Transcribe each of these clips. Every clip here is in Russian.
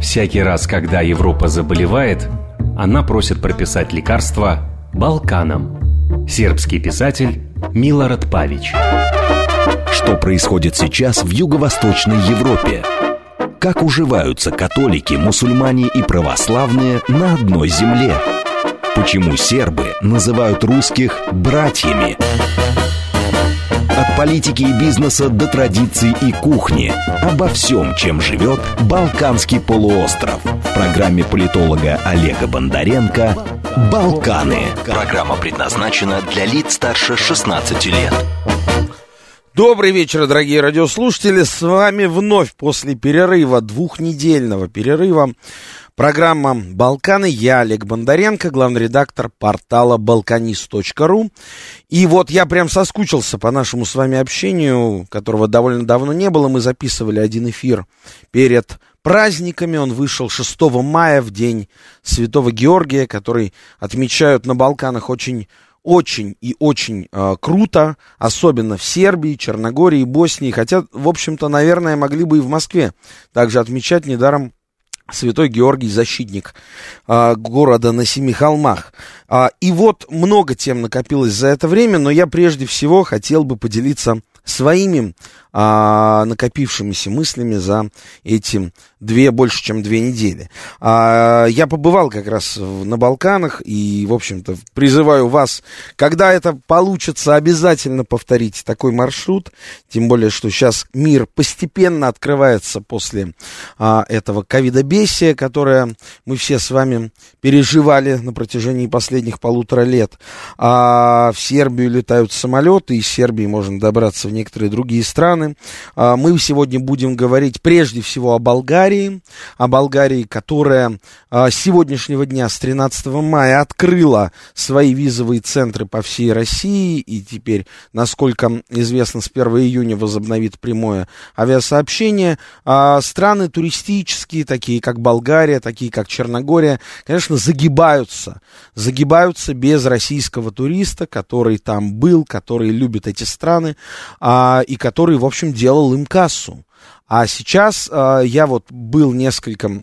Всякий раз, когда Европа заболевает, она просит прописать лекарства Балканам. Сербский писатель Милорад Павич. Что происходит сейчас в Юго-Восточной Европе? Как уживаются католики, мусульмане и православные на одной земле? Почему сербы называют русских братьями? Политики и бизнеса до традиций и кухни. Обо всем, чем живет Балканский полуостров. В программе политолога Олега Бондаренко «Балканы». Программа предназначена для лиц старше 16 лет. Добрый вечер, дорогие радиослушатели. С вами вновь после перерыва, двухнедельного перерыва, Программа «Балканы». Я Олег Бондаренко, главный редактор портала balkanist.ru. И вот я прям соскучился по нашему с вами общению, которого довольно давно не было. Мы записывали один эфир перед праздниками. Он вышел 6 мая, в день Святого Георгия, который отмечают на Балканах очень очень и очень э, круто, особенно в Сербии, Черногории, Боснии, хотя, в общем-то, наверное, могли бы и в Москве также отмечать недаром Святой Георгий, защитник а, города на Семи холмах. А, и вот много тем накопилось за это время, но я прежде всего хотел бы поделиться своими а, накопившимися мыслями за эти две, больше, чем две недели. А, я побывал как раз на Балканах и, в общем-то, призываю вас, когда это получится, обязательно повторить такой маршрут, тем более, что сейчас мир постепенно открывается после а, этого ковидобесия, которое мы все с вами переживали на протяжении последних полутора лет. А, в Сербию летают самолеты, из Сербии можно добраться в некоторые другие страны. А, мы сегодня будем говорить прежде всего о Болгарии, о Болгарии, которая а, с сегодняшнего дня, с 13 мая, открыла свои визовые центры по всей России, и теперь, насколько известно, с 1 июня возобновит прямое авиасообщение. А, страны туристические, такие как Болгария, такие как Черногория, конечно, загибаются, загибаются без российского туриста, который там был, который любит эти страны, и который, в общем, делал им кассу. А сейчас э, я вот был несколько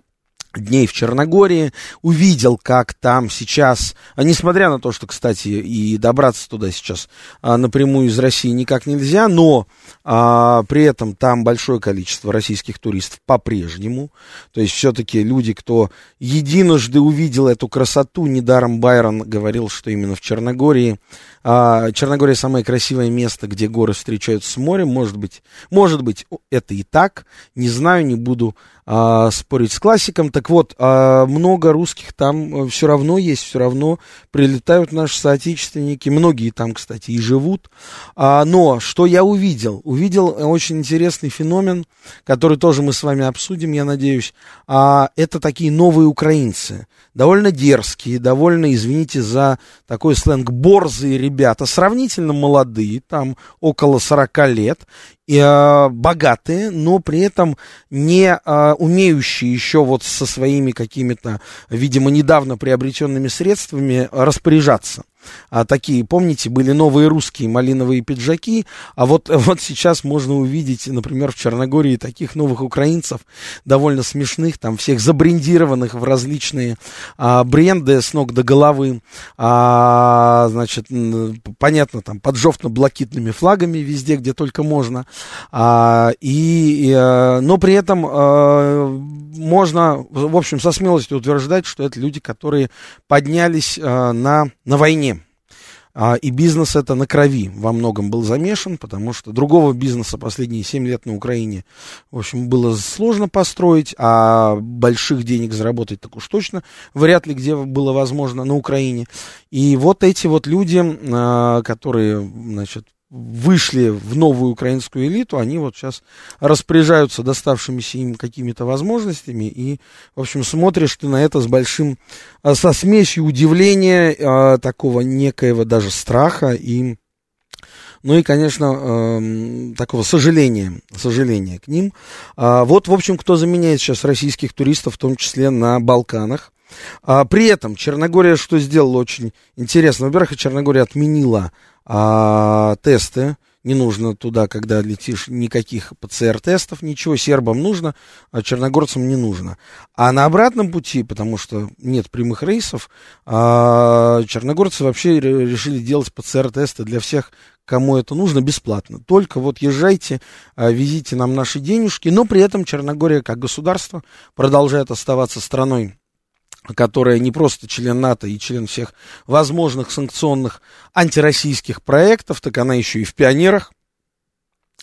дней в Черногории, увидел, как там сейчас, а несмотря на то, что, кстати, и добраться туда сейчас а, напрямую из России никак нельзя, но а, при этом там большое количество российских туристов по-прежнему, то есть все-таки люди, кто единожды увидел эту красоту, недаром Байрон говорил, что именно в Черногории, а, Черногория самое красивое место, где горы встречаются с морем, может быть, может быть, это и так, не знаю, не буду а, спорить с классиком. Так вот, а, много русских там э, все равно есть, все равно прилетают наши соотечественники. Многие там, кстати, и живут. А, но что я увидел? Увидел очень интересный феномен, который тоже мы с вами обсудим, я надеюсь. А, это такие новые украинцы. Довольно дерзкие, довольно, извините за такой сленг, борзые ребята, сравнительно молодые, там около 40 лет, и, э, богатые, но при этом не э, умеющие еще вот со своими какими-то, видимо, недавно приобретенными средствами распоряжаться а, такие, помните, были новые русские малиновые пиджаки, а вот, вот сейчас можно увидеть, например, в Черногории таких новых украинцев, довольно смешных, там всех забрендированных в различные а, бренды с ног до головы, а, значит, понятно, там, под жовтно-блакитными флагами везде, где только можно, а, и, и, а, но при этом а, можно, в общем, со смелостью утверждать, что это люди, которые поднялись а, на, на войне, а, и бизнес это на крови во многом был замешан, потому что другого бизнеса последние 7 лет на Украине, в общем, было сложно построить, а больших денег заработать так уж точно вряд ли где было возможно на Украине. И вот эти вот люди, а, которые, значит, вышли в новую украинскую элиту, они вот сейчас распоряжаются доставшимися им какими-то возможностями, и, в общем, смотришь ты на это с большим, а, со смесью удивления, а, такого некоего даже страха и, ну и, конечно, э, такого сожаления, сожаления к ним. А, вот, в общем, кто заменяет сейчас российских туристов, в том числе на Балканах. При этом Черногория что сделала очень интересно. Во-первых, Черногория отменила а, тесты не нужно туда, когда летишь, никаких ПЦР-тестов, ничего сербам нужно, а черногорцам не нужно. А на обратном пути, потому что нет прямых рейсов, а черногорцы вообще решили делать ПЦР-тесты для всех, кому это нужно, бесплатно. Только вот езжайте, а, везите нам наши денежки, но при этом Черногория как государство продолжает оставаться страной которая не просто член НАТО и член всех возможных санкционных антироссийских проектов, так она еще и в пионерах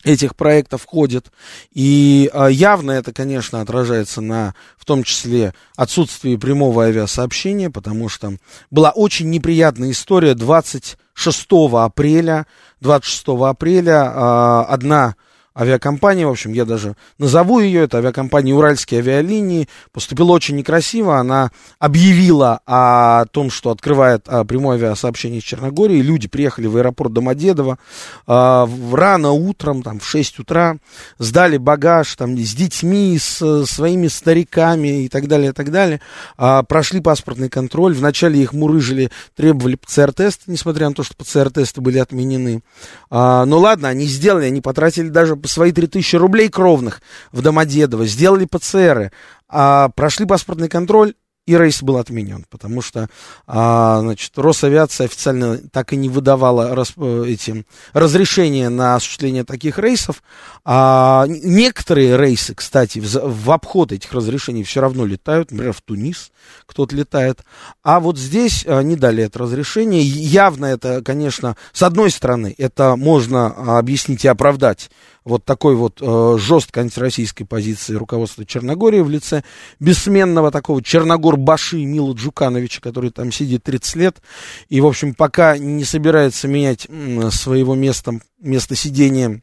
этих проектов входит. И а, явно это, конечно, отражается на, в том числе, отсутствии прямого авиасообщения, потому что была очень неприятная история 26 апреля. 26 апреля а, одна авиакомпания, в общем, я даже назову ее, это авиакомпания «Уральские авиалинии», поступила очень некрасиво, она объявила о том, что открывает а, прямое авиасообщение из Черногории, люди приехали в аэропорт Домодедово а, рано утром, там, в 6 утра, сдали багаж, там, с детьми, с своими стариками и так далее, и так далее, а, прошли паспортный контроль, вначале их мурыжили, требовали ПЦР-тесты, несмотря на то, что ПЦР-тесты были отменены, но ладно, они сделали, они потратили даже свои 3000 рублей кровных в Домодедово, сделали ПЦРы, а, прошли паспортный контроль, и рейс был отменен, потому что, а, значит, Росавиация официально так и не выдавала рас, э, эти разрешения на осуществление таких рейсов. А, некоторые рейсы, кстати, в, в обход этих разрешений все равно летают, например, в Тунис кто-то летает. А вот здесь а, не дали это разрешение. Явно это, конечно, с одной стороны, это можно а, объяснить и оправдать вот такой вот э, жесткой антироссийской позиции руководства Черногории в лице бессменного такого Черногор-Баши Мила Джукановича, который там сидит 30 лет и, в общем, пока не собирается менять своего места, места сидения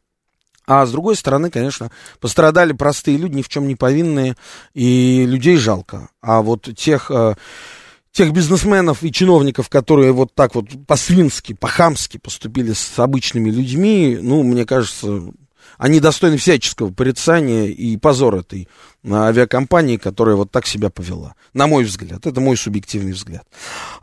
а с другой стороны, конечно, пострадали простые люди, ни в чем не повинные, и людей жалко. А вот тех, э, тех бизнесменов и чиновников, которые вот так вот по-свински, по-хамски поступили с обычными людьми, ну, мне кажется, они достойны всяческого порицания и позора этой авиакомпании, которая вот так себя повела. На мой взгляд. Это мой субъективный взгляд.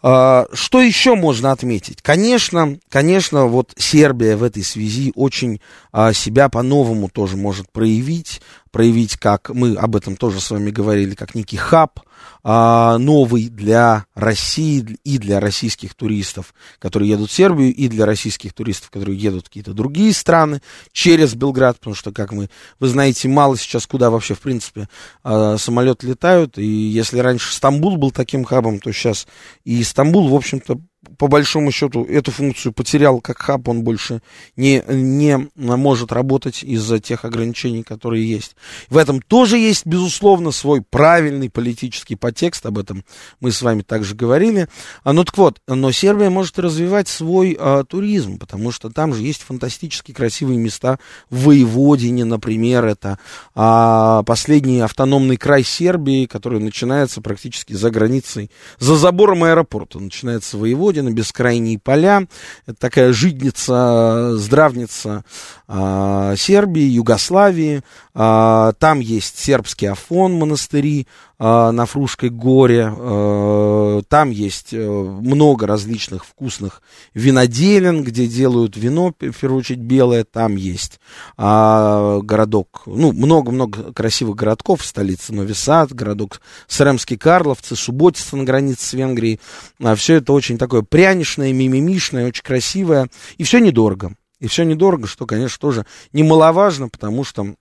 А, что еще можно отметить? Конечно, конечно, вот Сербия в этой связи очень а, себя по-новому тоже может проявить проявить, как мы об этом тоже с вами говорили, как некий хаб а, новый для России и для российских туристов, которые едут в Сербию, и для российских туристов, которые едут в какие-то другие страны через Белград, потому что, как мы, вы знаете, мало сейчас куда вообще, в принципе, а, самолеты летают, и если раньше Стамбул был таким хабом, то сейчас и Стамбул, в общем-то, по большому счету эту функцию потерял как хаб, он больше не, не может работать из-за тех ограничений, которые есть. В этом тоже есть, безусловно, свой правильный политический подтекст, об этом мы с вами также говорили. А, ну так вот, но Сербия может развивать свой а, туризм, потому что там же есть фантастически красивые места в Воеводине, например, это а, последний автономный край Сербии, который начинается практически за границей, за забором аэропорта, начинается Воеводин, Родина, бескрайние поля. Это такая жидница, здравница э, Сербии, Югославии. Э, там есть сербский Афон, монастыри э, на Фрушкой горе. Э, там есть э, много различных вкусных виноделен, где делают вино, в первую очередь белое. Там есть э, городок, ну, много-много красивых городков, столица Нови Сад, городок Сремский Карловцы, Субботица на границе с Венгрией. А, все это очень такое пряничное, мимимишное, очень красивое. И все недорого. И все недорого, что, конечно, тоже немаловажно, потому что,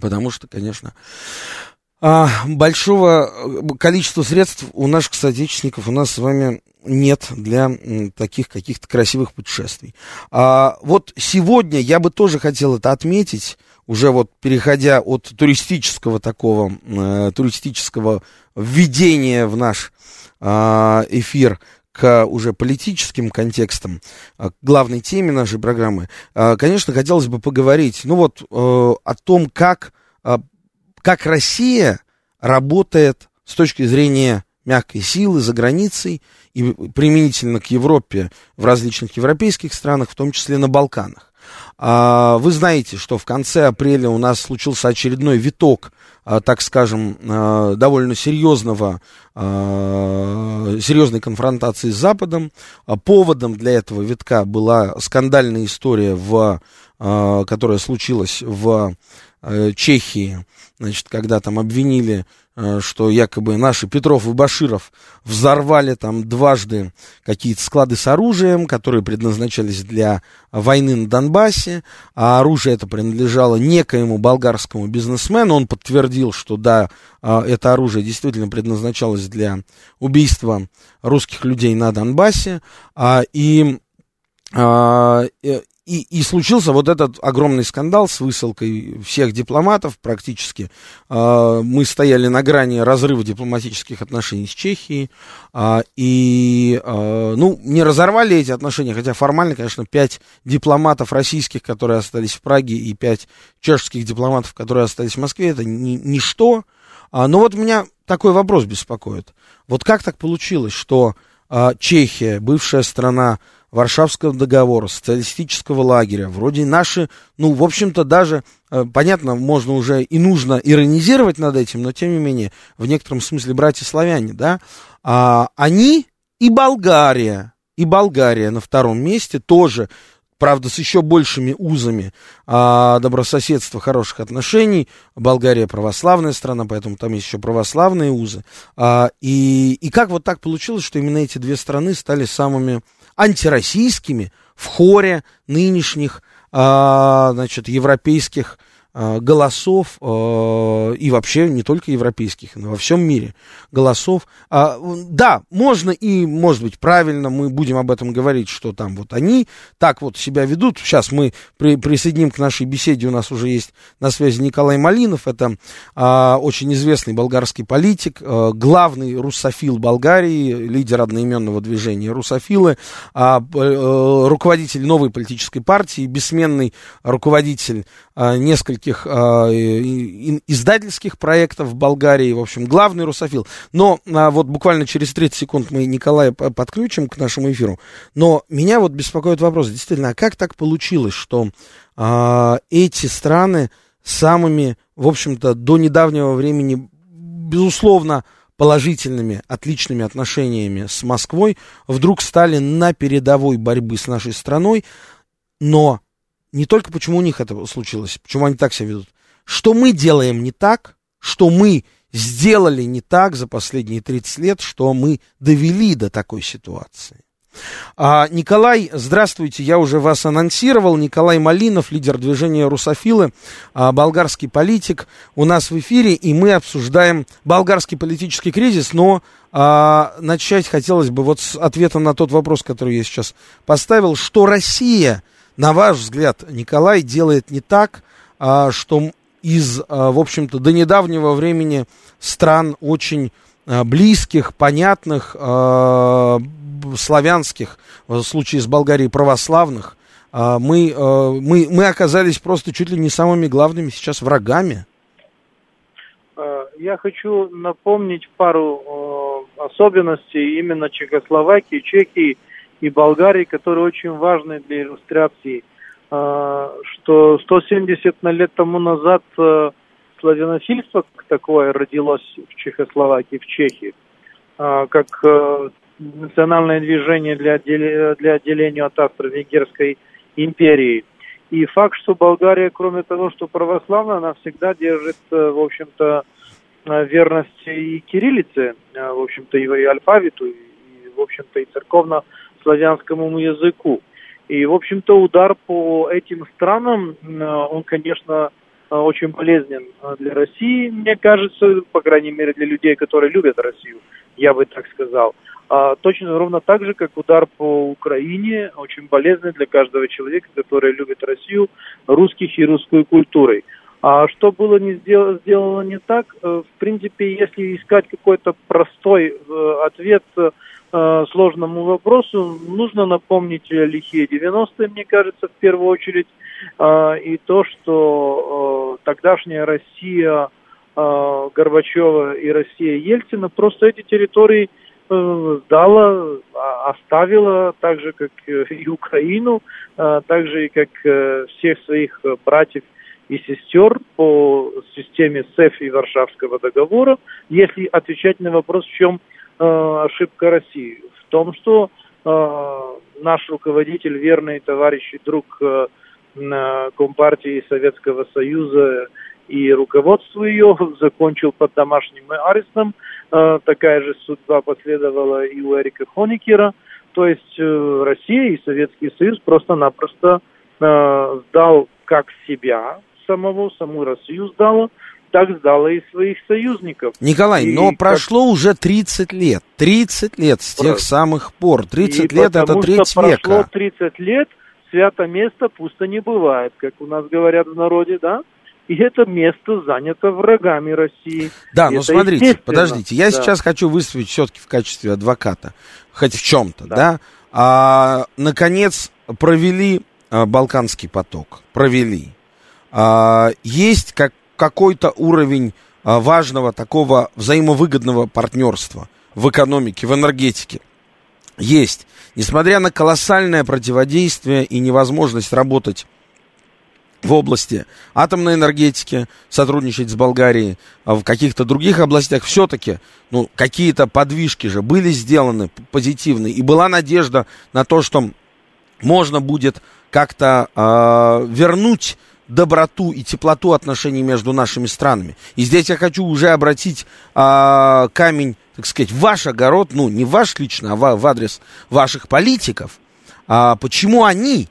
потому что, конечно, а, большого э, количества средств у наших соотечественников, у нас с вами нет для таких каких-то красивых путешествий. А, вот сегодня я бы тоже хотел это отметить, уже вот переходя от туристического такого, э, туристического введения в наш э, эфир к уже политическим контекстам, к главной теме нашей программы, конечно, хотелось бы поговорить, ну вот, э, о том, как, как Россия работает с точки зрения мягкой силы за границей и применительно к Европе в различных европейских странах, в том числе на Балканах. А, вы знаете, что в конце апреля у нас случился очередной виток, а, так скажем, а, довольно серьезного, серьезной конфронтации с Западом. Поводом для этого витка была скандальная история, в, которая случилась в Чехии, значит, когда там обвинили Э, что якобы наши Петров и Баширов взорвали там дважды какие-то склады с оружием, которые предназначались для войны на Донбассе, а оружие это принадлежало некоему болгарскому бизнесмену. Он подтвердил, что да, э, это оружие действительно предназначалось для убийства русских людей на Донбассе. А, и э, и, и случился вот этот огромный скандал с высылкой всех дипломатов практически. А, мы стояли на грани разрыва дипломатических отношений с Чехией. А, и, а, ну, не разорвали эти отношения, хотя формально, конечно, пять дипломатов российских, которые остались в Праге, и пять чешских дипломатов, которые остались в Москве, это ни, ничто. Но вот меня такой вопрос беспокоит. Вот как так получилось, что Чехия, бывшая страна Варшавского договора, социалистического лагеря, вроде наши, ну, в общем-то, даже, э, понятно, можно уже и нужно иронизировать над этим, но, тем не менее, в некотором смысле братья-славяне, да, а, они и Болгария, и Болгария на втором месте тоже, правда, с еще большими узами а, добрососедства, хороших отношений. Болгария православная страна, поэтому там есть еще православные узы. А, и, и как вот так получилось, что именно эти две страны стали самыми антироссийскими в хоре нынешних, а, значит, европейских голосов, э, и вообще не только европейских, но во всем мире голосов. А, да, можно и, может быть, правильно, мы будем об этом говорить, что там вот они так вот себя ведут. Сейчас мы при, присоединим к нашей беседе, у нас уже есть на связи Николай Малинов, это а, очень известный болгарский политик, а, главный русофил Болгарии, лидер одноименного движения русофилы, а, руководитель новой политической партии, бессменный руководитель нескольких а, издательских проектов в Болгарии, в общем, главный русофил. Но а, вот буквально через 30 секунд мы Николая подключим к нашему эфиру. Но меня вот беспокоит вопрос, действительно, а как так получилось, что а, эти страны самыми, в общем-то, до недавнего времени, безусловно, положительными, отличными отношениями с Москвой, вдруг стали на передовой борьбы с нашей страной, но не только почему у них это случилось, почему они так себя ведут, что мы делаем не так, что мы сделали не так за последние 30 лет, что мы довели до такой ситуации. А, Николай, здравствуйте, я уже вас анонсировал. Николай Малинов, лидер движения «Русофилы», а, болгарский политик, у нас в эфире, и мы обсуждаем болгарский политический кризис, но а, начать хотелось бы вот с ответа на тот вопрос, который я сейчас поставил, что Россия – на ваш взгляд, Николай делает не так, а, что из, а, в общем-то, до недавнего времени стран очень а, близких, понятных, славянских, в случае с Болгарией православных, мы, мы, мы оказались просто чуть ли не самыми главными сейчас врагами? Я хочу напомнить пару особенностей именно Чехословакии, Чехии – и Болгарии, которые очень важны для иллюстрации, а, что 170 на лет тому назад э, славянофильство такое родилось в Чехословакии, в Чехии, а, как национальное движение для, отделения, для отделения от Австро-Венгерской империи. И факт, что Болгария, кроме того, что православная, она всегда держит, в общем-то, верность и кириллице, в общем-то, и алфавиту, и, в общем-то, и церковно славянскому языку. И, в общем-то, удар по этим странам, э, он, конечно, э, очень полезен э, для России, мне кажется, по крайней мере, для людей, которые любят Россию, я бы так сказал. А, точно ровно так же, как удар по Украине, очень полезный для каждого человека, который любит Россию, русских и русскую культурой. А что было не сделано, сделано не так, в принципе, если искать какой-то простой ответ Э, сложному вопросу. Нужно напомнить лихие 90-е, мне кажется, в первую очередь, э, и то, что э, тогдашняя Россия Горбачева и Россия Ельцина, просто эти территории э, сдала, а, оставила, так же, как и Украину, так же, и как всех своих братьев и сестер по системе СЭФ и Варшавского договора, если отвечать на вопрос, в чем ошибка России. В том, что наш руководитель, верный товарищ и друг Компартии Советского Союза и руководство ее закончил под домашним арестом. Э, такая же судьба последовала и у Эрика Хоникера. То есть э, Россия и Советский Союз просто-напросто э, сдал как себя самого, саму Россию сдала, так сдала и своих союзников. Николай, и но как... прошло уже 30 лет. 30 лет с тех самых пор. 30 и лет это треть века. прошло 30 лет, свято место пусто не бывает, как у нас говорят в народе, да? и это место занято врагами России. Да, но это смотрите, подождите, я да. сейчас хочу выступить все-таки в качестве адвоката, хоть в чем-то, да. да? А, наконец провели а, Балканский поток, провели. А, есть как, какой-то уровень а, важного такого взаимовыгодного партнерства в экономике, в энергетике. Есть. Несмотря на колоссальное противодействие и невозможность работать в области атомной энергетики, сотрудничать с Болгарией, а в каких-то других областях все-таки, ну, какие-то подвижки же были сделаны позитивные, и была надежда на то, что можно будет как-то э, вернуть доброту и теплоту отношений между нашими странами. И здесь я хочу уже обратить э, камень, так сказать, в ваш огород, ну, не ваш лично, а в, адрес ваших политиков. А почему они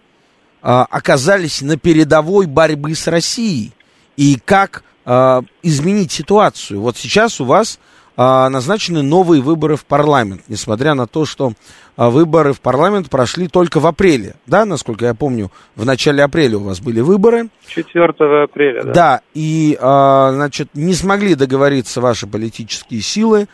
а, оказались на передовой борьбы с Россией. И как а, изменить ситуацию? Вот сейчас у вас назначены новые выборы в парламент, несмотря на то, что выборы в парламент прошли только в апреле, да, насколько я помню, в начале апреля у вас были выборы. 4 апреля, да. Да, и, значит, не смогли договориться ваши политические силы.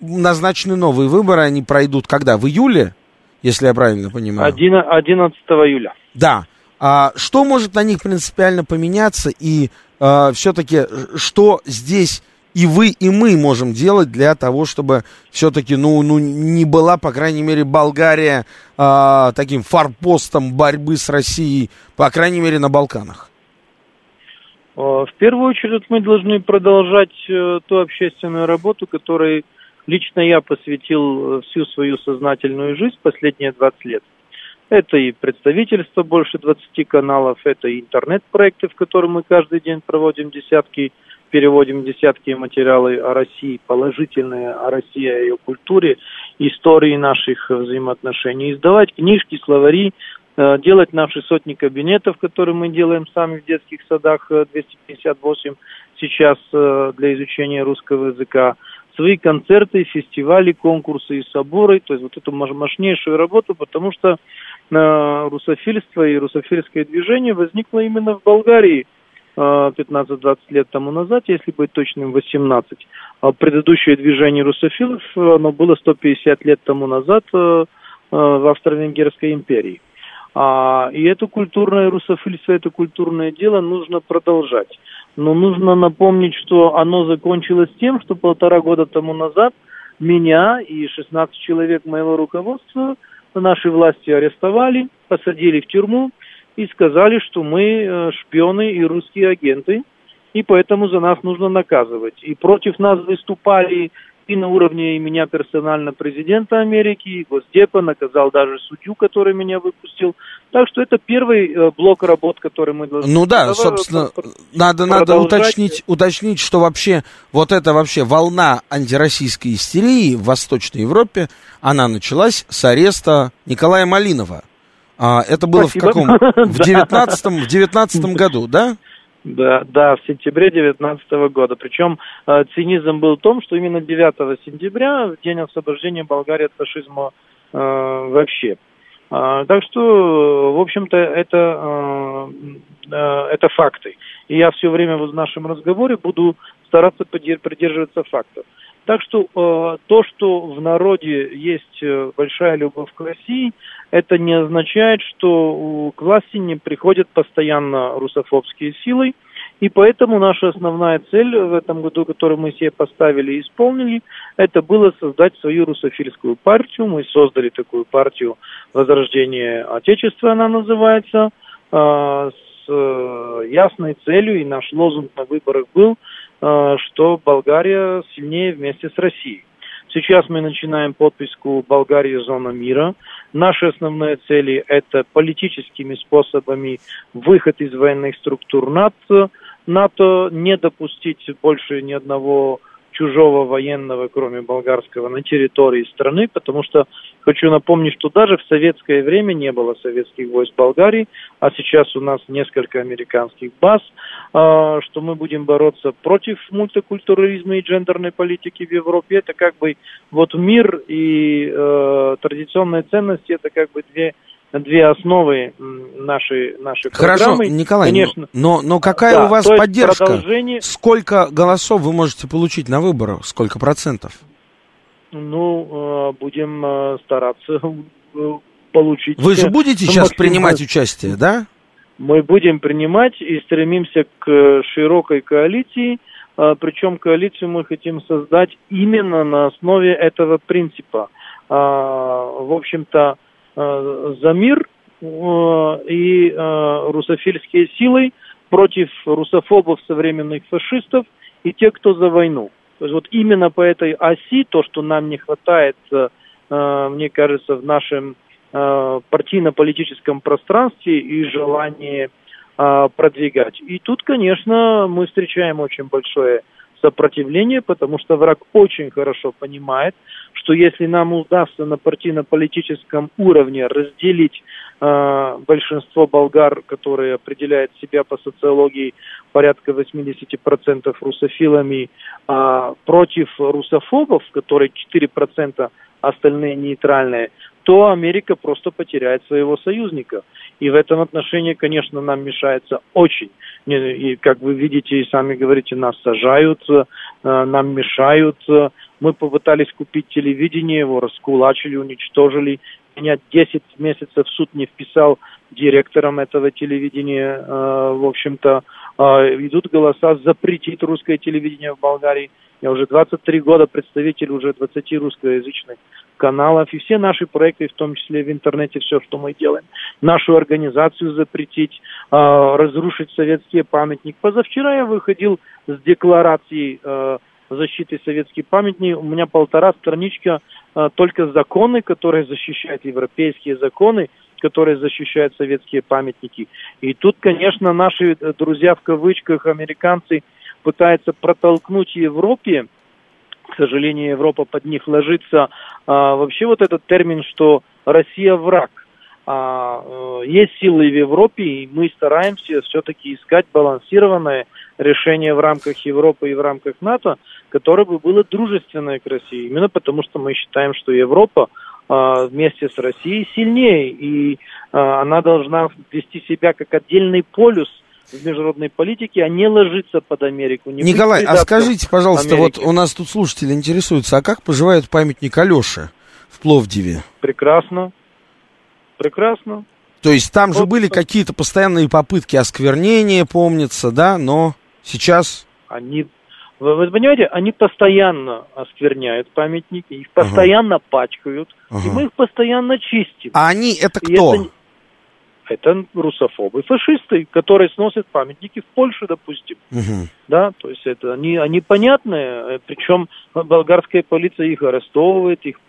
Назначены новые выборы, они пройдут когда? В июле? если я правильно понимаю. 11 июля. Да. А что может на них принципиально поменяться и а, все-таки что здесь и вы, и мы можем делать для того, чтобы все-таки, ну, ну, не была, по крайней мере, Болгария а, таким форпостом борьбы с Россией, по крайней мере, на Балканах? В первую очередь мы должны продолжать э, ту общественную работу, которой Лично я посвятил э, всю свою сознательную жизнь последние 20 лет. Это и представительство больше 20 каналов, это и интернет-проекты, в которых мы каждый день проводим десятки, переводим десятки материалы о России, положительные о России, о ее культуре, истории наших взаимоотношений, издавать книжки, словари, э, делать наши сотни кабинетов, которые мы делаем сами в детских садах, 258 э, сейчас для изучения русского языка, свои концерты, фестивали, конкурсы и соборы, то есть вот эту мощнейшую работу, потому что э, русофильство и русофильское движение возникло именно в Болгарии. э, 15-20 лет тому назад, если быть точным, 18. А предыдущее движение русофилов, оно было 150 лет тому назад э, э, в Австро-Венгерской империи. А, и это культурное русофильство, это культурное дело нужно продолжать. Но нужно напомнить, что оно закончилось тем, что полтора года тому назад меня и 16 человек моего руководства наши власти арестовали, посадили в тюрьму и сказали, что мы э, шпионы и русские агенты, и поэтому за нас нужно наказывать. И против нас выступали и на уровне и меня персонально президента Америки, и Госдепа, наказал даже судью, который меня выпустил. Так что это первый э, блок работ, который мы должны... Ну да, собственно, надо, надо уточнить, уточнить, что вообще вот эта вообще волна антироссийской истерии в Восточной Европе, она началась с ареста Николая Малинова. А, это было Спасибо. в каком? В девятнадцатом, в девятнадцатом году, да? Да, да, в сентябре 2019 года. Причем э, цинизм был в том, что именно 9 сентября, в день освобождения Болгарии от фашизма э, вообще. Э, так что, в общем-то, это, э, э, это факты. И я все время в нашем разговоре буду стараться придерживаться фактов. Так что э, то, что в народе есть э, большая любовь к России, это не означает, что к власти не приходят постоянно русофобские силы. И поэтому наша основная цель в этом году, которую мы себе поставили и исполнили, это было создать свою русофильскую партию. Мы создали такую партию «Возрождение Отечества», она называется, а, с э, ясной целью, и наш лозунг на выборах был, что Болгария сильнее вместе с Россией. Сейчас мы начинаем подписку Болгарии зона мира. Наши основные цели – это политическими способами выход из военных структур НАТО, НАТО не допустить больше ни одного чужого военного, кроме болгарского, на территории страны, потому что хочу напомнить, что даже в советское время не было советских войск в Болгарии, а сейчас у нас несколько американских баз, а, что мы будем бороться против мультикультурализма и гендерной политики в Европе. Это как бы вот мир и э, традиционные ценности, это как бы две две основы нашей, нашей Хорошо, программы. Николай, Конечно, но, но какая да, у вас поддержка? Продолжение... Сколько голосов вы можете получить на выборах? Сколько процентов? Ну, э, будем э, стараться э, получить. Вы же будете сейчас принимать участие, да? Мы будем принимать и стремимся к широкой коалиции. Причем коалицию мы хотим создать именно на основе этого принципа. В общем-то, за мир э, и э, русофильские силы против русофобов, современных фашистов и тех, кто за войну. То есть вот именно по этой оси то, что нам не хватает, мне кажется, в нашем партийно-политическом пространстве и желании продвигать. И тут, конечно, мы встречаем очень большое сопротивление, потому что враг очень хорошо понимает, что если нам удастся на партийно-политическом уровне разделить э, большинство болгар, которые определяют себя по социологии порядка 80% русофилами, э, против русофобов, которые 4% остальные нейтральные, то Америка просто потеряет своего союзника. И в этом отношении, конечно, нам мешается очень. И, как вы видите и сами говорите, нас сажают, э, нам мешают. Мы попытались купить телевидение, его раскулачили, уничтожили. Меня 10 месяцев суд не вписал директором этого телевидения. Э, в общем-то, э, идут голоса запретить русское телевидение в Болгарии. Я уже 23 года представитель уже 20 русскоязычных каналов. И все наши проекты, в том числе в интернете, все, что мы делаем. Нашу организацию запретить, э, разрушить советские памятники. Позавчера я выходил с декларацией э, защиты советских памятников. У меня полтора страничка э, только законы, которые защищают европейские законы, которые защищают советские памятники. И тут, конечно, наши друзья в кавычках, американцы, пытаются протолкнуть Европе, к сожалению, Европа под них ложится, а, вообще вот этот термин, что Россия враг. А, э, есть силы в Европе, и мы стараемся все-таки искать балансированное решение в рамках Европы и в рамках НАТО, которое бы было дружественное к России. Именно потому, что мы считаем, что Европа а, вместе с Россией сильнее, и а, она должна вести себя как отдельный полюс в международной политике, а не ложиться под Америку. Не Николай, а скажите, пожалуйста, Америки. вот у нас тут слушатели интересуются, а как поживает памятник Алёше в Пловдиве? Прекрасно. Прекрасно. То есть там вот, же были какие-то постоянные попытки осквернения, помнится, да, но сейчас... Они, вы, вы понимаете, они постоянно оскверняют памятники, их постоянно ага. пачкают, ага. и мы их постоянно чистим. А они это кто? Это, это русофобы, фашисты, которые сносят памятники в Польше, допустим. Угу. Да, то есть это они, они понятные, причем болгарская полиция их арестовывает, их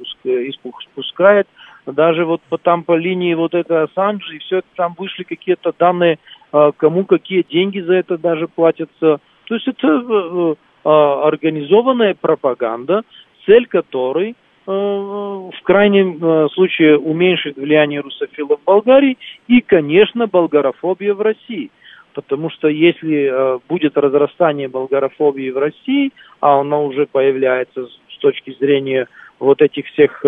пускает. Даже вот по, там по линии вот это Ассанж, и все это там вышли какие-то данные, а, кому какие деньги за это даже платятся. То есть это э, э, организованная пропаганда, цель которой Э, в крайнем э, случае уменьшить влияние русофилов в Болгарии и, конечно, болгарофобия в России. Потому что если э, будет разрастание болгарофобии в России, а она уже появляется с точки зрения вот этих всех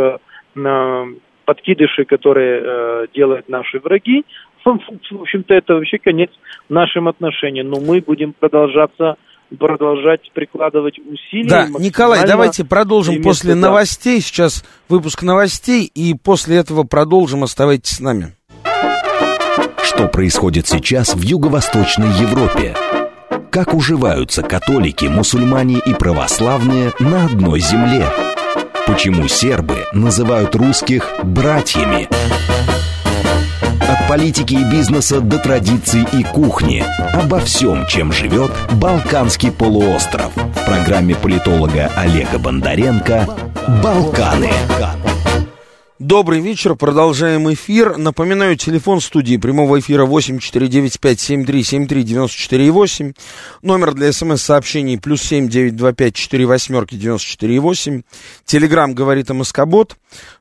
подкидышей, которые делают наши враги, в общем-то, это вообще конец нашим отношениям. Но мы будем продолжаться продолжать прикладывать усилия. Да, Николай, давайте продолжим после да. новостей. Сейчас выпуск новостей, и после этого продолжим. Оставайтесь с нами. Что происходит сейчас в Юго-Восточной Европе? Как уживаются католики, мусульмане и православные на одной земле? Почему сербы называют русских братьями? Политики и бизнеса до традиций и кухни. Обо всем, чем живет Балканский полуостров. В программе политолога Олега Бондаренко «Балканы». Добрый вечер, продолжаем эфир. Напоминаю, телефон студии прямого эфира 8495-7373-94,8. Номер для смс-сообщений плюс 7925-48-94,8. Телеграмм говорит МСК-бот.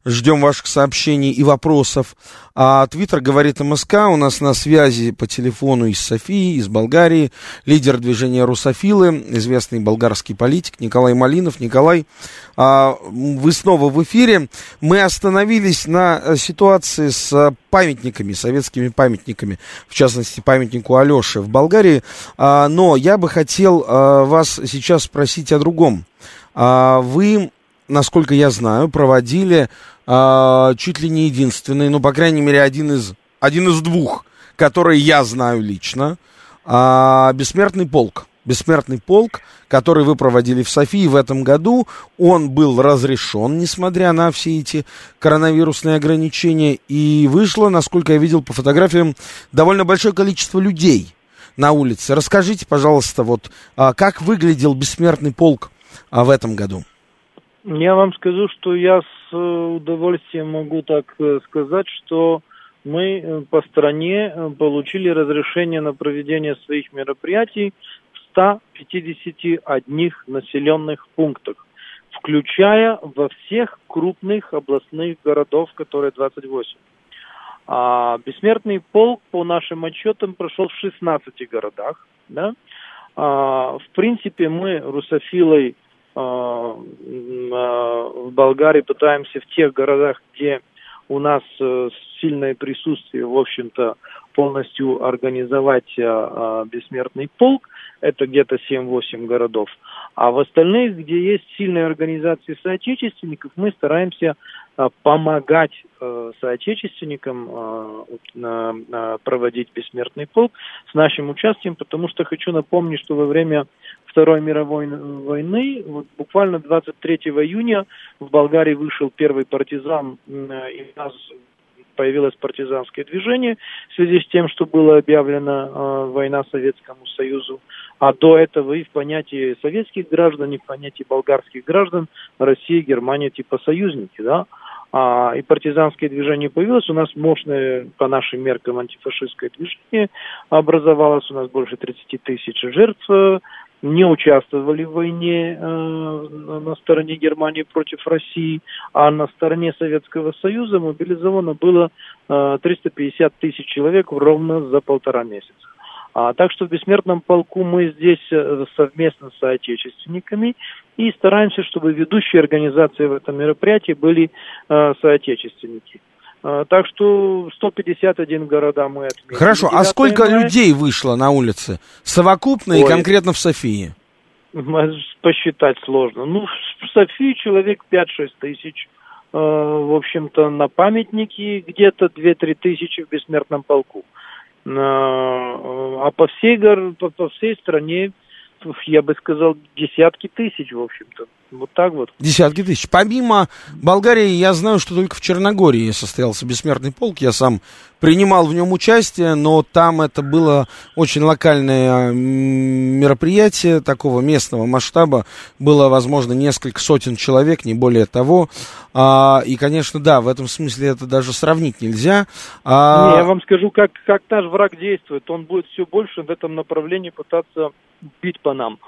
Ждем ваших сообщений и вопросов. А Твиттер говорит МСК. У нас на связи по телефону из Софии, из Болгарии. Лидер движения «Русофилы», известный болгарский политик Николай Малинов. Николай, а, вы снова в эфире. Мы остановились на ситуации с памятниками, советскими памятниками, в частности, памятнику Алёше в Болгарии. А, но я бы хотел э, вас сейчас спросить о другом. А, вы насколько я знаю, проводили э, чуть ли не единственный, ну, по крайней мере, один из, один из двух, которые я знаю лично, э, «Бессмертный полк». «Бессмертный полк», который вы проводили в Софии в этом году, он был разрешен, несмотря на все эти коронавирусные ограничения, и вышло, насколько я видел по фотографиям, довольно большое количество людей на улице. Расскажите, пожалуйста, вот как выглядел «Бессмертный полк» в этом году? Я вам скажу, что я удовольствием могу так э, сказать, что мы э, по стране получили разрешение на проведение своих мероприятий в 151 населенных пунктах, включая во всех крупных областных городов, которые 28. А бессмертный полк, по нашим отчетам, прошел в 16 городах. Да? А, в принципе, мы русофилой в Болгарии пытаемся в тех городах, где у нас э, сильное присутствие, в общем-то, полностью организовать а, бессмертный полк. Это где-то 7-8 городов. А в остальных, где есть сильные организации соотечественников, мы стараемся а, помогать э, соотечественникам э, проводить бессмертный полк с нашим участием, потому что хочу напомнить, что во время Второй мировой войны, вот буквально 23 июня в Болгарии вышел первый партизан, и у нас появилось партизанское движение в связи с тем, что была объявлена э, война Советскому Союзу. А до этого и в понятии советских граждан, и в понятии болгарских граждан Россия и Германия типа союзники, да. А, и партизанское движение появилось. У нас мощное, по нашим меркам, антифашистское движение образовалось. У нас больше 30 тысяч жертв не участвовали в войне э, на стороне Германии против России, а на стороне Советского Союза мобилизовано было э, 350 тысяч человек ровно за полтора месяца. А, так что в бессмертном полку мы здесь э, совместно с соотечественниками и стараемся, чтобы ведущие организации в этом мероприятии были э, соотечественники. А, так что 151 города мы отметили. Хорошо, а сколько мая... людей вышло на улице? Совокупно Ой. и конкретно в Софии? Посчитать сложно. Ну, в Софии человек 5-6 тысяч. А, в общем-то, на памятнике где-то 2-3 тысячи в бессмертном полку. А, а по всей, по всей стране, я бы сказал, десятки тысяч, в общем-то. Вот так вот. Десятки тысяч. Помимо Болгарии, я знаю, что только в Черногории состоялся бессмертный полк. Я сам принимал в нем участие, но там это было очень локальное мероприятие такого местного масштаба. Было, возможно, несколько сотен человек, не более того. А, и, конечно, да, в этом смысле это даже сравнить нельзя. А... Не, я вам скажу, как, как наш враг действует. Он будет все больше в этом направлении пытаться бить по нам.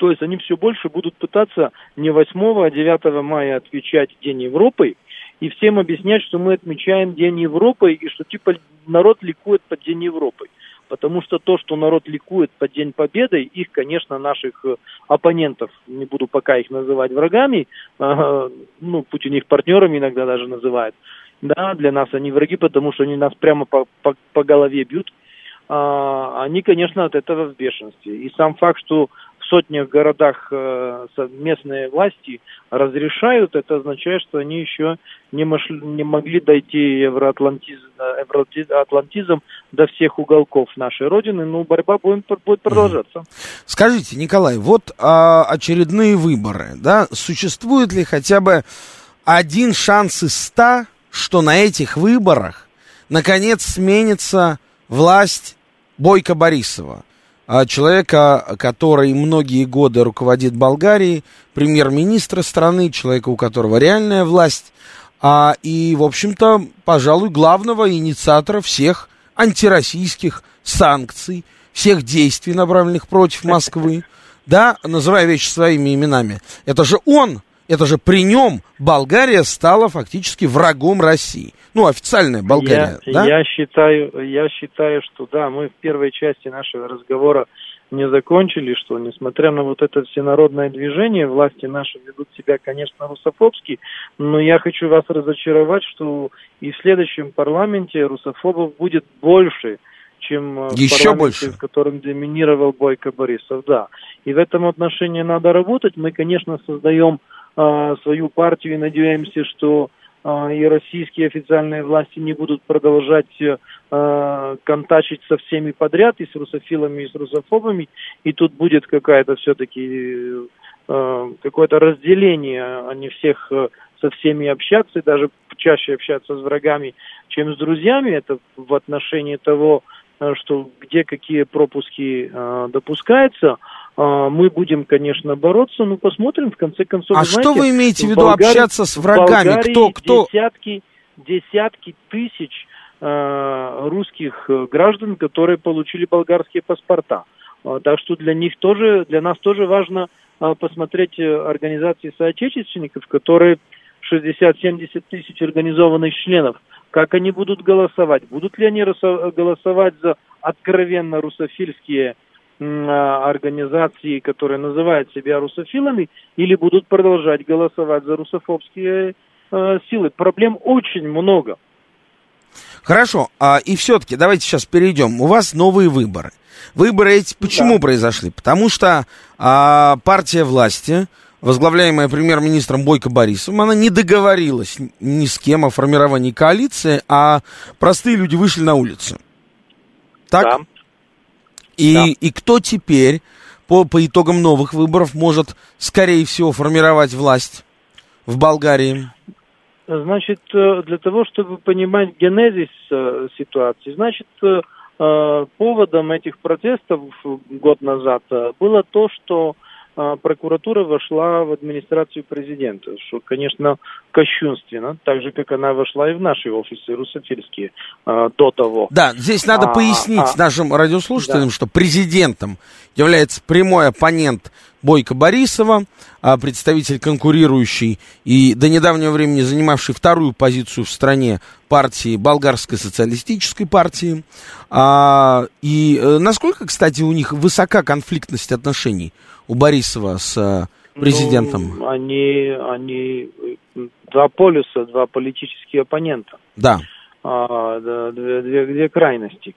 То есть они все больше будут пытаться не 8, а 9 мая отвечать День Европы и всем объяснять, что мы отмечаем День Европы и что типа народ ликует под День Европы. Потому что то, что народ ликует под День Победы, их, конечно, наших э, оппонентов, не буду пока их называть врагами, э, ну, Путин их партнерами иногда даже называет, да, для нас они враги, потому что они нас прямо по, по, по голове бьют, а, они, конечно, от этого в бешенстве. И сам факт, что сотнях городах э, местные власти разрешают, это означает, что они еще не, мошли, не могли дойти евроатлантиз, евроатлантизм до всех уголков нашей Родины. Ну, борьба будет, будет продолжаться. Скажите, Николай, вот а, очередные выборы, да, существует ли хотя бы один шанс из ста, что на этих выборах наконец сменится власть Бойко Борисова? А, человека, который многие годы руководит Болгарией, премьер-министра страны, человека, у которого реальная власть, а, и, в общем-то, пожалуй, главного инициатора всех антироссийских санкций, всех действий, направленных против Москвы, да, называя вещи своими именами. Это же он это же при нем Болгария стала фактически врагом России. Ну, официальная Болгария, я, да? Я считаю, я считаю, что да, мы в первой части нашего разговора не закончили, что несмотря на вот это всенародное движение, власти наши ведут себя, конечно, русофобски, но я хочу вас разочаровать, что и в следующем парламенте русофобов будет больше, чем э, Еще в больше. в котором доминировал Бойко Борисов, да. И в этом отношении надо работать. Мы, конечно, создаем свою партию и надеемся, что а, и российские официальные власти не будут продолжать э, контачить со всеми подряд, и с русофилами, и с русофобами, и тут будет какая-то все-таки э, какое-то разделение, а не всех э, со всеми общаться, и даже чаще общаться с врагами, чем с друзьями, это в отношении того, э, что где какие пропуски э, допускаются – а, мы будем, конечно, бороться, но посмотрим, в конце концов. А знаете, что вы имеете в виду Болгарии, общаться с врагами? кто, кто? Десятки, десятки тысяч э, русских граждан, которые получили болгарские паспорта. Э, так что для них тоже, для нас тоже важно э, посмотреть организации соотечественников, которые 60-70 тысяч организованных членов, как они будут голосовать, будут ли они голосовать за откровенно русофильские а, организации, которые называют себя русофилами, или будут продолжать голосовать за русофобские э, силы. Проблем очень много. Хорошо, а, и все-таки давайте сейчас перейдем. У вас новые выборы. Выборы эти почему да. произошли? Потому что а, партия власти, возглавляемая премьер-министром Бойко Борисовым, она не договорилась ни с кем о формировании коалиции, а простые люди вышли на улицу. Так? Да. И, да. и кто теперь по, по итогам новых выборов может, скорее всего, формировать власть в Болгарии? Значит, э, для того, чтобы понимать генезис э, ситуации, значит, э, поводом этих протестов год назад было то, что прокуратура вошла в администрацию президента, что, конечно, кощунственно, так же, как она вошла и в наши офисы русофильские а, до того. Да, здесь надо а, пояснить а, нашим радиослушателям, да. что президентом является прямой оппонент Бойко Борисова, а представитель конкурирующий и до недавнего времени занимавший вторую позицию в стране партии Болгарской социалистической партии. А, и э, насколько, кстати, у них высока конфликтность отношений у Борисова с э, президентом? Ну, они, они два полюса, два политические оппонента. Да. А, две, две, две крайности.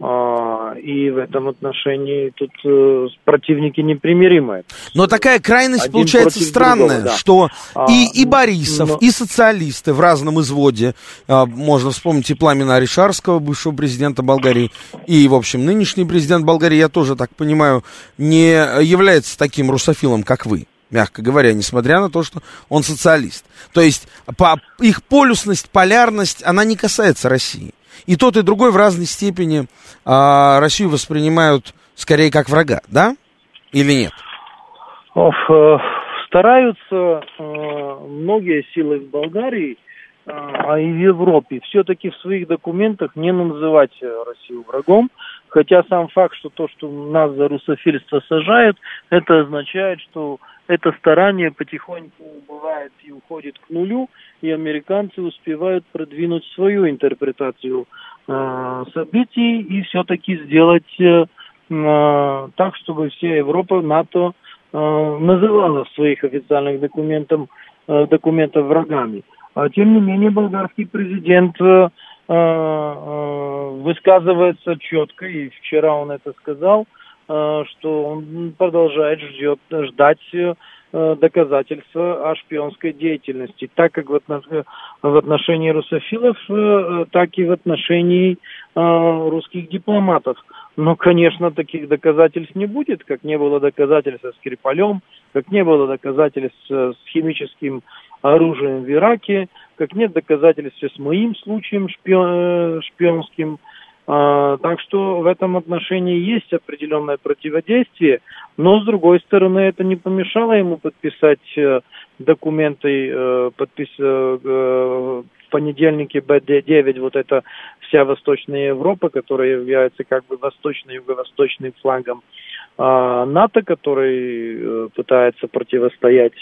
А, и в этом отношении тут э, противники непримиримые. Но такая крайность Один получается странная, другого, да. что а, и, и Борисов, но... и социалисты в разном изводе, а, можно вспомнить и Пламена Аришарского, бывшего президента Болгарии, и, в общем, нынешний президент Болгарии, я тоже так понимаю, не является таким русофилом, как вы мягко говоря, несмотря на то, что он социалист. То есть по, их полюсность, полярность, она не касается России. И тот, и другой в разной степени а, Россию воспринимают скорее как врага, да? Или нет? Э, стараются э, многие силы в Болгарии, э, а и в Европе все-таки в своих документах не называть Россию врагом, хотя сам факт, что то, что нас за русофильство сажают, это означает, что это старание потихоньку убывает и уходит к нулю, и американцы успевают продвинуть свою интерпретацию э, событий и все-таки сделать э, э, так, чтобы вся Европа, НАТО э, называла своих официальных документов, э, документов врагами. А тем не менее болгарский президент э, э, высказывается четко, и вчера он это сказал, э, что он продолжает ждет, ждать э, доказательства о шпионской деятельности, так как в, в отношении русофилов, э, так и в отношении э, русских дипломатов. Но, конечно, таких доказательств не будет, как не было доказательств с Скрипалем, как не было доказательств с химическим оружием в Ираке, как нет доказательств с моим случаем шпион, шпионским. А, так что в этом отношении есть определенное противодействие, но с другой стороны это не помешало ему подписать э, документы, э, подпис, э, в понедельнике БД-9, вот это вся Восточная Европа, которая является как бы восточно-юго-восточным флагом а, НАТО, который пытается противостоять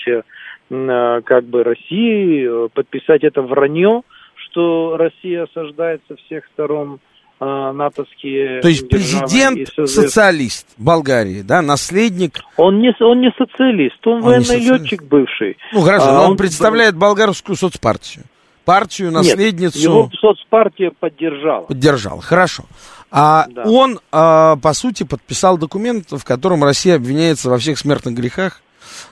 как бы России, подписать это вранье, что Россия осаждает со всех сторон натовские То есть президент социалист Болгарии, да, наследник. Он не он не социалист, он, он военный летчик бывший. Ну хорошо, а, он, он представляет болгарскую соцпартию. Партию, наследницу. Нет, его соцпартия поддержала. Поддержал, хорошо. А да. он, а, по сути, подписал документ, в котором Россия обвиняется во всех смертных грехах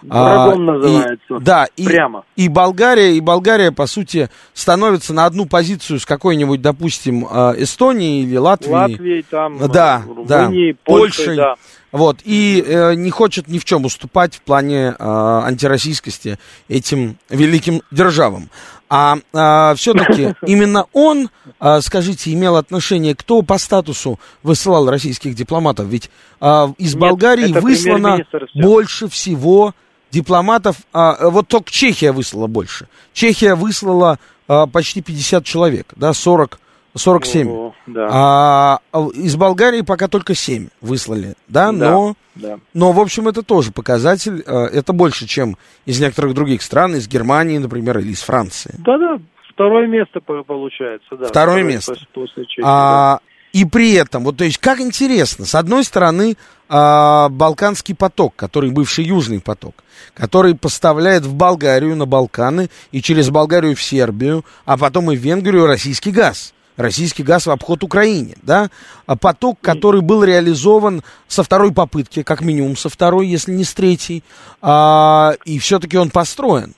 А, называется. И, да, и, Прямо. и Болгария, и Болгария, по сути, становится на одну позицию с какой-нибудь, допустим, а, Эстонией или Латвией. Латвией, там, да, Румынией, да, Польшей, Польшей да. Вот, и э, не хочет ни в чем уступать в плане э, антироссийскости этим великим державам. А, а все-таки именно он, а, скажите, имел отношение, кто по статусу высылал российских дипломатов? Ведь а, из Нет, Болгарии выслано больше всего дипломатов, а, вот только Чехия выслала больше. Чехия выслала а, почти 50 человек, да, 40 47. Ого, да. А, из Болгарии пока только 7 выслали, да, да но, да. но, в общем, это тоже показатель, а, это больше, чем из некоторых других стран, из Германии, например, или из Франции. Да-да, второе место получается, да. Второе, второе место. После Чехии, а, да. И при этом, вот то есть, как интересно, с одной стороны, а, Балканский поток, который бывший Южный поток, который поставляет в Болгарию, на Балканы, и через Болгарию в Сербию, а потом и в Венгрию российский газ российский газ в обход Украине, да, а поток, который был реализован со второй попытки, как минимум со второй, если не с третьей, а, и все-таки он построен.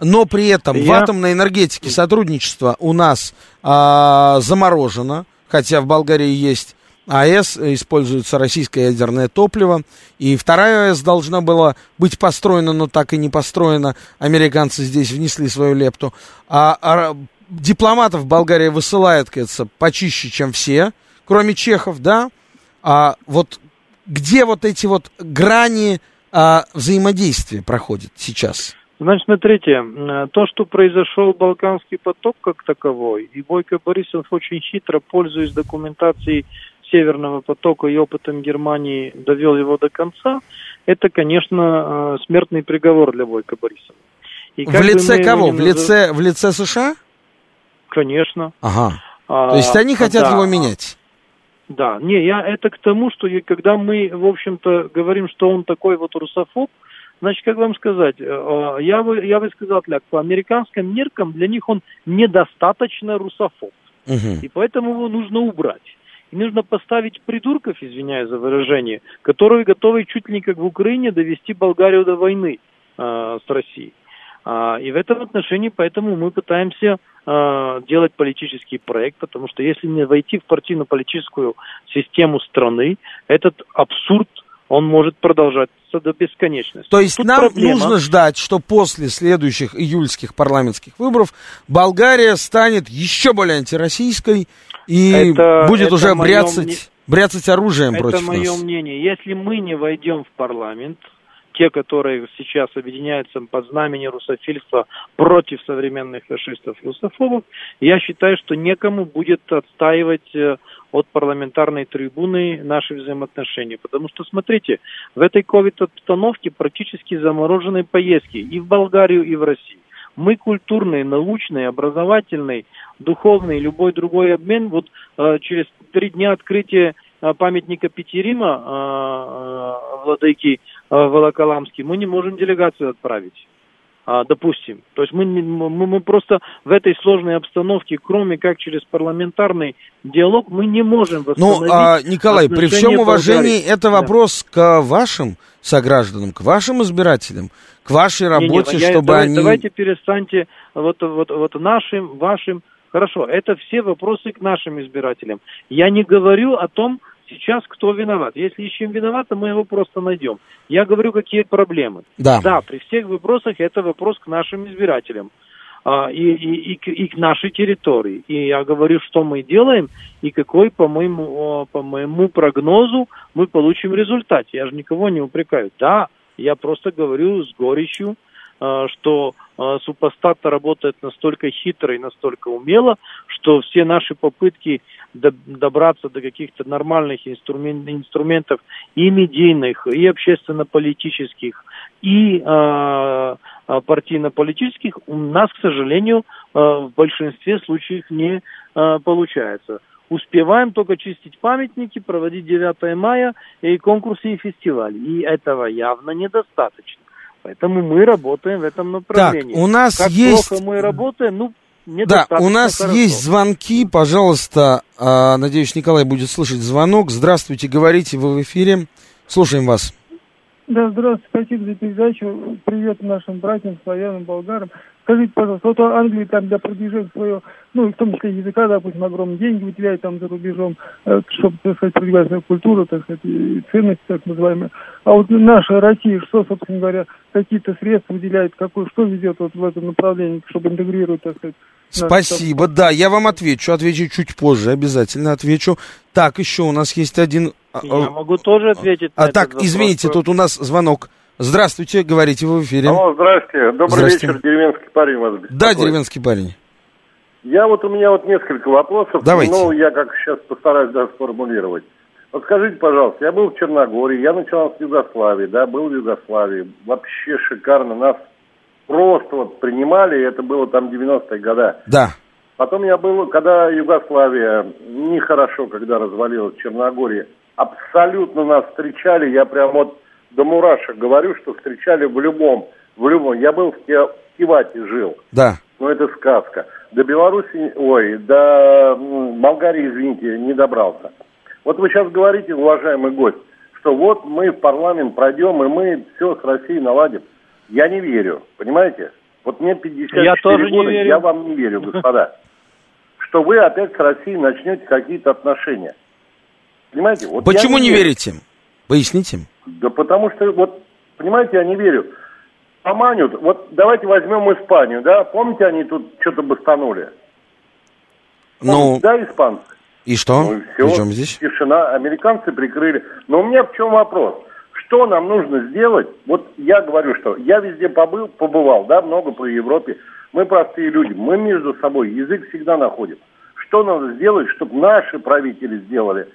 Но при этом Я... в атомной энергетике сотрудничество у нас а, заморожено, хотя в Болгарии есть АЭС, используется российское ядерное топливо, и вторая АЭС должна была быть построена, но так и не построена. Американцы здесь внесли свою лепту. А, а дипломатов Болгария высылает, кажется, почище, чем все, кроме чехов, да? А вот где вот эти вот грани а, взаимодействия проходят сейчас? Значит, смотрите, то, что произошел Балканский поток как таковой, и Бойко Борисов очень хитро, пользуясь документацией Северного потока и опытом Германии, довел его до конца, это, конечно, а, смертный приговор для Бойко Борисова. И в лице кого? В лице, в лице США? Конечно. Ага. А, То есть они хотят да. его менять? Да, не, я это к тому, что когда мы, в общем-то, говорим, что он такой вот русофоб, значит, как вам сказать, э, э, я бы, я бы сказал так, по американским меркам для них он недостаточно русофоб. Угу. И поэтому его нужно убрать. И нужно поставить придурков, извиняюсь за выражение, которые готовы чуть ли не как в Украине довести Болгарию до войны э, с Россией. А, и в этом отношении поэтому мы пытаемся а, делать политический проект, потому что если не войти в партийно-политическую систему страны, этот абсурд, он может продолжаться до бесконечности. То есть Тут нам проблема... нужно ждать, что после следующих июльских парламентских выборов Болгария станет еще более антироссийской и это, будет это уже бряцать, мне... бряцать оружием это против нас. Это мое мнение. Если мы не войдем в парламент, те, которые сейчас объединяются под знамени русофильства против современных фашистов и русофобов, я считаю, что некому будет отстаивать э, от парламентарной трибуны наши взаимоотношения. Потому что, смотрите, в этой ковид-обстановке практически заморожены поездки и в Болгарию, и в Россию. Мы культурный, научный, образовательный, духовный, любой другой обмен, вот э, через три дня открытия э, памятника Петерима э, э, владыки Волоколамский, мы не можем делегацию отправить. а, допустим. То есть мы, мы, мы просто в этой сложной обстановке, кроме как через парламентарный диалог, мы не можем ну, восстановить... Ну, а, Николай, при всем уважении, Болгарии. это вопрос да. к вашим согражданам, к вашим избирателям, к вашей работе, не, не, чтобы я, они... Давайте перестаньте вот, вот, вот нашим, вашим... Хорошо, это все вопросы к нашим избирателям. Я не говорю о том, Сейчас кто виноват? Если ищем виновата, мы его просто найдем. Я говорю, какие проблемы. Да. да, при всех вопросах это вопрос к нашим избирателям а, и, и, и, к, и к нашей территории. И я говорю, что мы делаем и какой, по моему, по моему прогнозу, мы получим результат. Я же никого не упрекаю. Да, я просто говорю с горечью, а, что супостат работает настолько хитро и настолько умело, что все наши попытки добраться до каких-то нормальных инструмент, инструментов и медийных, и общественно-политических, и э, партийно-политических у нас, к сожалению, э, в большинстве случаев не э, получается. Успеваем только чистить памятники, проводить 9 мая и конкурсы и фестивали. И этого явно недостаточно. Поэтому мы работаем в этом направлении. Так, у нас как есть... плохо мы работаем, ну, да, у нас хорошо. есть звонки, пожалуйста, э, надеюсь, Николай будет слышать звонок. Здравствуйте, говорите, вы в эфире, слушаем вас. Да, здравствуйте, спасибо за передачу. Привет нашим братьям, славянам, болгарам. Скажите, пожалуйста, вот Англия там для продвижения своего, ну, в том числе языка, допустим, огромные деньги выделяет там за рубежом, э, чтобы, так сказать, продвигать свою культуру, так сказать, и ценности, так называемые. А вот наша Россия, что, собственно говоря, какие-то средства выделяет, какой, что ведет вот в этом направлении, чтобы интегрировать, так сказать, Спасибо, да, я вам отвечу, отвечу чуть позже, обязательно отвечу. Так, еще у нас есть один... А, я а, могу тоже ответить. А, так, извините, тут у нас звонок. Здравствуйте, говорите вы в эфире. Алло, здрасте. Добрый здрасте. вечер, деревенский парень вас беспокоит. Да, деревенский парень. Я вот, у меня вот несколько вопросов. Давайте. Ну, я как сейчас постараюсь даже сформулировать. Вот скажите, пожалуйста, я был в Черногории, я начинал с Югославии, да, был в Югославии. Вообще шикарно. Нас просто вот принимали, это было там 90-е годы. Да. Потом я был, когда Югославия, нехорошо, когда развалилась Черногория, абсолютно нас встречали, я прям вот до мурашек говорю, что встречали в любом, в любом. Я был в Кивате жил. Да. Ну, это сказка. До Беларуси, ой, до Болгарии, извините, не добрался. Вот вы сейчас говорите, уважаемый гость, что вот мы в парламент пройдем, и мы все с Россией наладим. Я не верю, понимаете? Вот мне 54 я тоже года, не верю. я вам не верю, господа, что вы опять с Россией начнете какие-то отношения. Понимаете? Вот Почему не, не верите? Поясните. Да потому что, вот, понимаете, я не верю. Поманют. Вот давайте возьмем Испанию, да? Помните, они тут что-то бастанули? Ну, да, испанцы? И что? Ну, и все. Причем здесь? Тишина. Американцы прикрыли. Но у меня в чем вопрос? Что нам нужно сделать? Вот я говорю, что я везде побыл, побывал, да, много по Европе. Мы простые люди, мы между собой язык всегда находим. Что надо сделать, чтобы наши правители сделали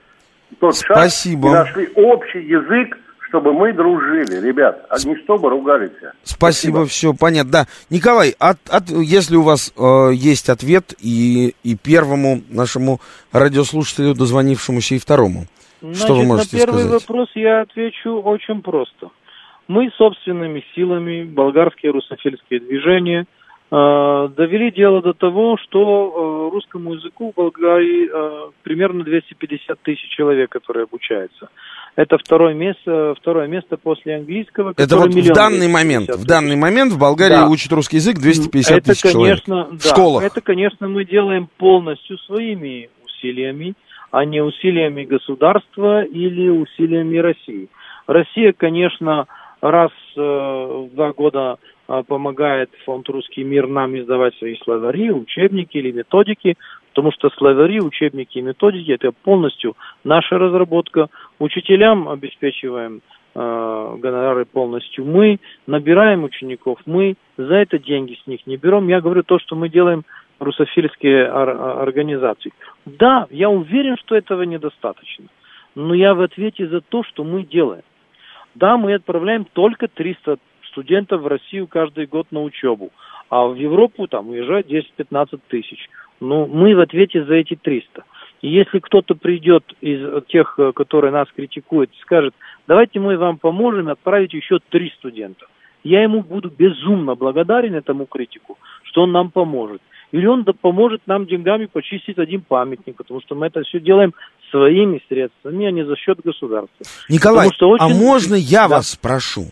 тот Спасибо. шаг и нашли общий язык, чтобы мы дружили, ребят, а не чтобы ругались. Спасибо, Спасибо. все понятно. Да, Николай, от, от, если у вас э, есть ответ и, и первому нашему радиослушателю, дозвонившемуся, и второму. Значит, что вы можете на первый сказать? вопрос я отвечу очень просто. Мы собственными силами, болгарские русофильские движения, э, довели дело до того, что э, русскому языку в Болгарии э, примерно 250 тысяч человек, которые обучаются. Это второе место, второе место после английского. Это вот в данный момент, в данный момент в Болгарии да. учат русский язык 250 это, тысяч конечно, человек. Да, в школах. Это, конечно, мы делаем полностью своими усилиями а не усилиями государства или усилиями России. Россия, конечно, раз э, в два года э, помогает фонд «Русский мир» нам издавать свои словари, учебники или методики, потому что словари, учебники и методики – это полностью наша разработка. Учителям обеспечиваем э, гонорары полностью мы, набираем учеников мы, за это деньги с них не берем. Я говорю то, что мы делаем русофильские организации. Да, я уверен, что этого недостаточно. Но я в ответе за то, что мы делаем. Да, мы отправляем только 300 студентов в Россию каждый год на учебу, а в Европу там уезжает 10-15 тысяч. Но мы в ответе за эти 300. И если кто-то придет из тех, которые нас критикуют, скажет, давайте мы вам поможем отправить еще три студента. я ему буду безумно благодарен этому критику, что он нам поможет. Или он поможет нам деньгами почистить один памятник, потому что мы это все делаем своими средствами, а не за счет государства. Николай, а очень... а можно я да. вас спрошу?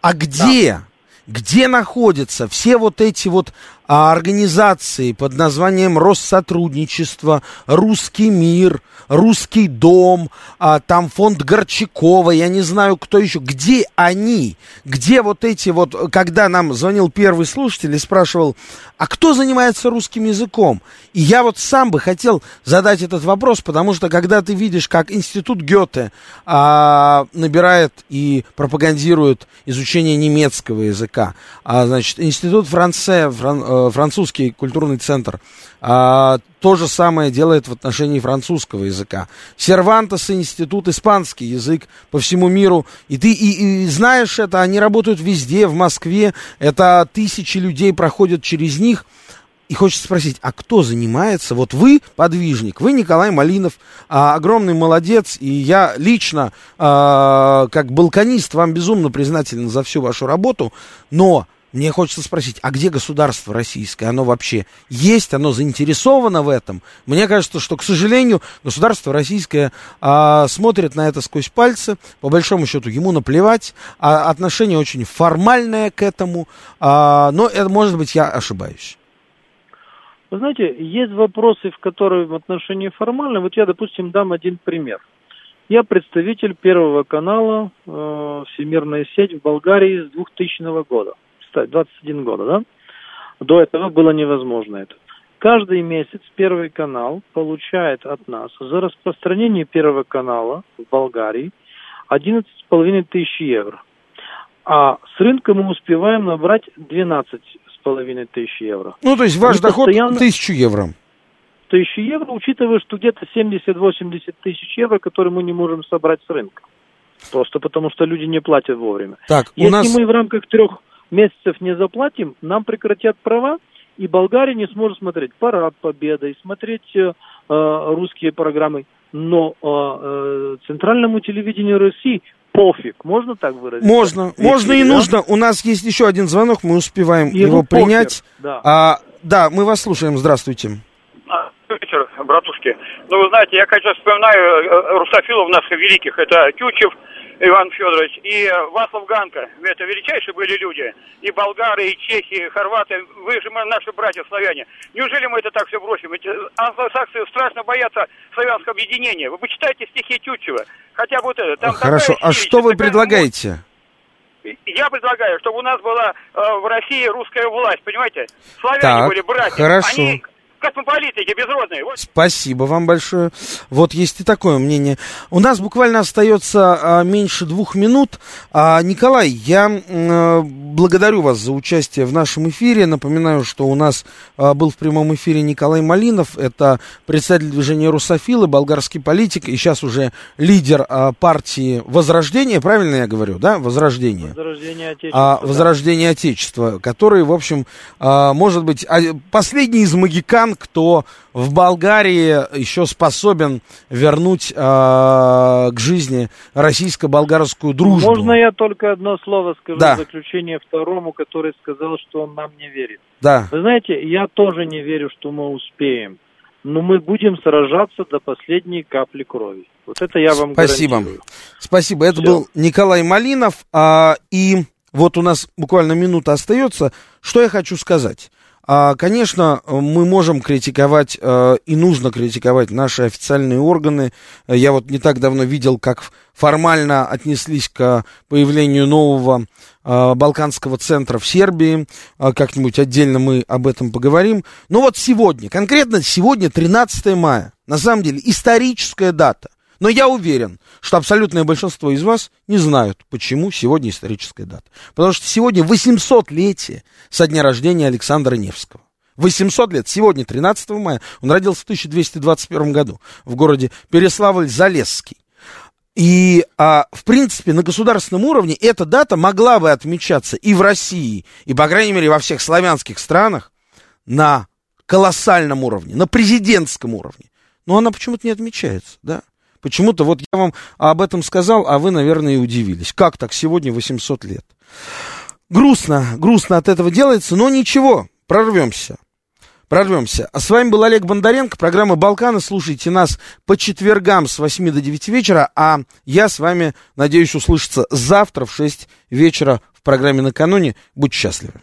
А где, да. где находятся все вот эти вот организации под названием Россотрудничество, Русский мир, Русский дом, а, там фонд Горчакова, я не знаю, кто еще. Где они? Где вот эти вот, когда нам звонил первый слушатель и спрашивал, а кто занимается русским языком? И я вот сам бы хотел задать этот вопрос, потому что когда ты видишь, как институт Гёте а, набирает и пропагандирует изучение немецкого языка, а, значит, институт Франце, Фран, э, французский культурный центр. А, то же самое делает в отношении французского языка. Сервантес институт испанский язык по всему миру. И ты и, и знаешь это, они работают везде, в Москве. Это тысячи людей проходят через них. И хочется спросить, а кто занимается? Вот вы подвижник, вы Николай Малинов, а, огромный молодец, и я лично, а, как балканист, вам безумно признателен за всю вашу работу, но мне хочется спросить, а где государство российское? Оно вообще есть? Оно заинтересовано в этом? Мне кажется, что, к сожалению, государство российское а, смотрит на это сквозь пальцы. По большому счету, ему наплевать. А, отношение очень формальное к этому. А, но, это, может быть, я ошибаюсь. Вы знаете, есть вопросы, в которые в отношении формальные. Вот я, допустим, дам один пример. Я представитель Первого канала э, «Всемирная сеть» в Болгарии с 2000 года кстати, 21 года, да? До этого было невозможно это. Каждый месяц Первый канал получает от нас за распространение Первого канала в Болгарии 11,5 тысяч евро. А с рынка мы успеваем набрать 12,5 тысяч евро. Ну, то есть ваш И доход постоянно... 1000 евро. Тысячу евро, учитывая, что где-то 70-80 тысяч евро, которые мы не можем собрать с рынка. Просто потому, что люди не платят вовремя. Так, Если нас... мы в рамках трех месяцев не заплатим, нам прекратят права, и Болгария не сможет смотреть Парад Победы, смотреть э, русские программы. Но э, э, центральному телевидению России пофиг, можно так выразить? Можно, Ведь, можно и да? нужно. У нас есть еще один звонок, мы успеваем и его принять. Да. А, да, мы вас слушаем, здравствуйте. А, вечер, братушки. Ну, вы знаете, я, конечно, вспоминаю э, русофилов наших великих. Это Тютчев, Иван Федорович, и э, Васлав Ганка. Это величайшие были люди. И болгары, и чехи, и хорваты. Вы же мы, наши братья славяне. Неужели мы это так все бросим? Ведь англосаксы страшно боятся славянского объединения. Вы почитайте стихи Тютчева. Хотя бы вот это. Там Хорошо, а что вы предлагаете? Я предлагаю, чтобы у нас была э, в России русская власть, понимаете? Славяне так, были братья. Хорошо. Они космополитики безродные. Вот. Спасибо вам большое. Вот есть и такое мнение. У нас буквально остается а, меньше двух минут. А, Николай, я а, благодарю вас за участие в нашем эфире. Напоминаю, что у нас а, был в прямом эфире Николай Малинов. Это представитель движения «Русофилы», болгарский политик и сейчас уже лидер а, партии «Возрождение». Правильно я говорю, да? «Возрождение». «Возрождение Отечества». А, «Возрождение да. Отечества», который, в общем, а, может быть, а, последний из магикан стран, кто в Болгарии еще способен вернуть э, к жизни российско-болгарскую дружбу. Можно я только одно слово скажу да. в заключение второму, который сказал, что он нам не верит. Да. Вы знаете, я тоже не верю, что мы успеем. Но мы будем сражаться до последней капли крови. Вот это я вам Спасибо. гарантирую. Спасибо. Это Все. был Николай Малинов. А, и вот у нас буквально минута остается. Что я хочу сказать? А, конечно, мы можем критиковать э, и нужно критиковать наши официальные органы. Я вот не так давно видел, как формально отнеслись к появлению нового э, Балканского центра в Сербии. Э, как-нибудь отдельно мы об этом поговорим. Но вот сегодня, конкретно сегодня, 13 мая, на самом деле историческая дата. Но я уверен, что абсолютное большинство из вас не знают, почему сегодня историческая дата. Потому что сегодня 800-летие со дня рождения Александра Невского. 800 лет. Сегодня, 13 мая, он родился в 1221 году в городе Переславль-Залесский. И, а, в принципе, на государственном уровне эта дата могла бы отмечаться и в России, и, по крайней мере, во всех славянских странах на колоссальном уровне, на президентском уровне. Но она почему-то не отмечается, да? Почему-то вот я вам об этом сказал, а вы, наверное, и удивились. Как так сегодня 800 лет? грустно, грустно от этого делается, но ничего, прорвемся. Прорвемся. А с вами был Олег Бондаренко, программа «Балканы». Слушайте нас по четвергам с 8 до 9 вечера, а я с вами, надеюсь, услышаться завтра в 6 вечера в программе «Накануне». Будьте счастливы.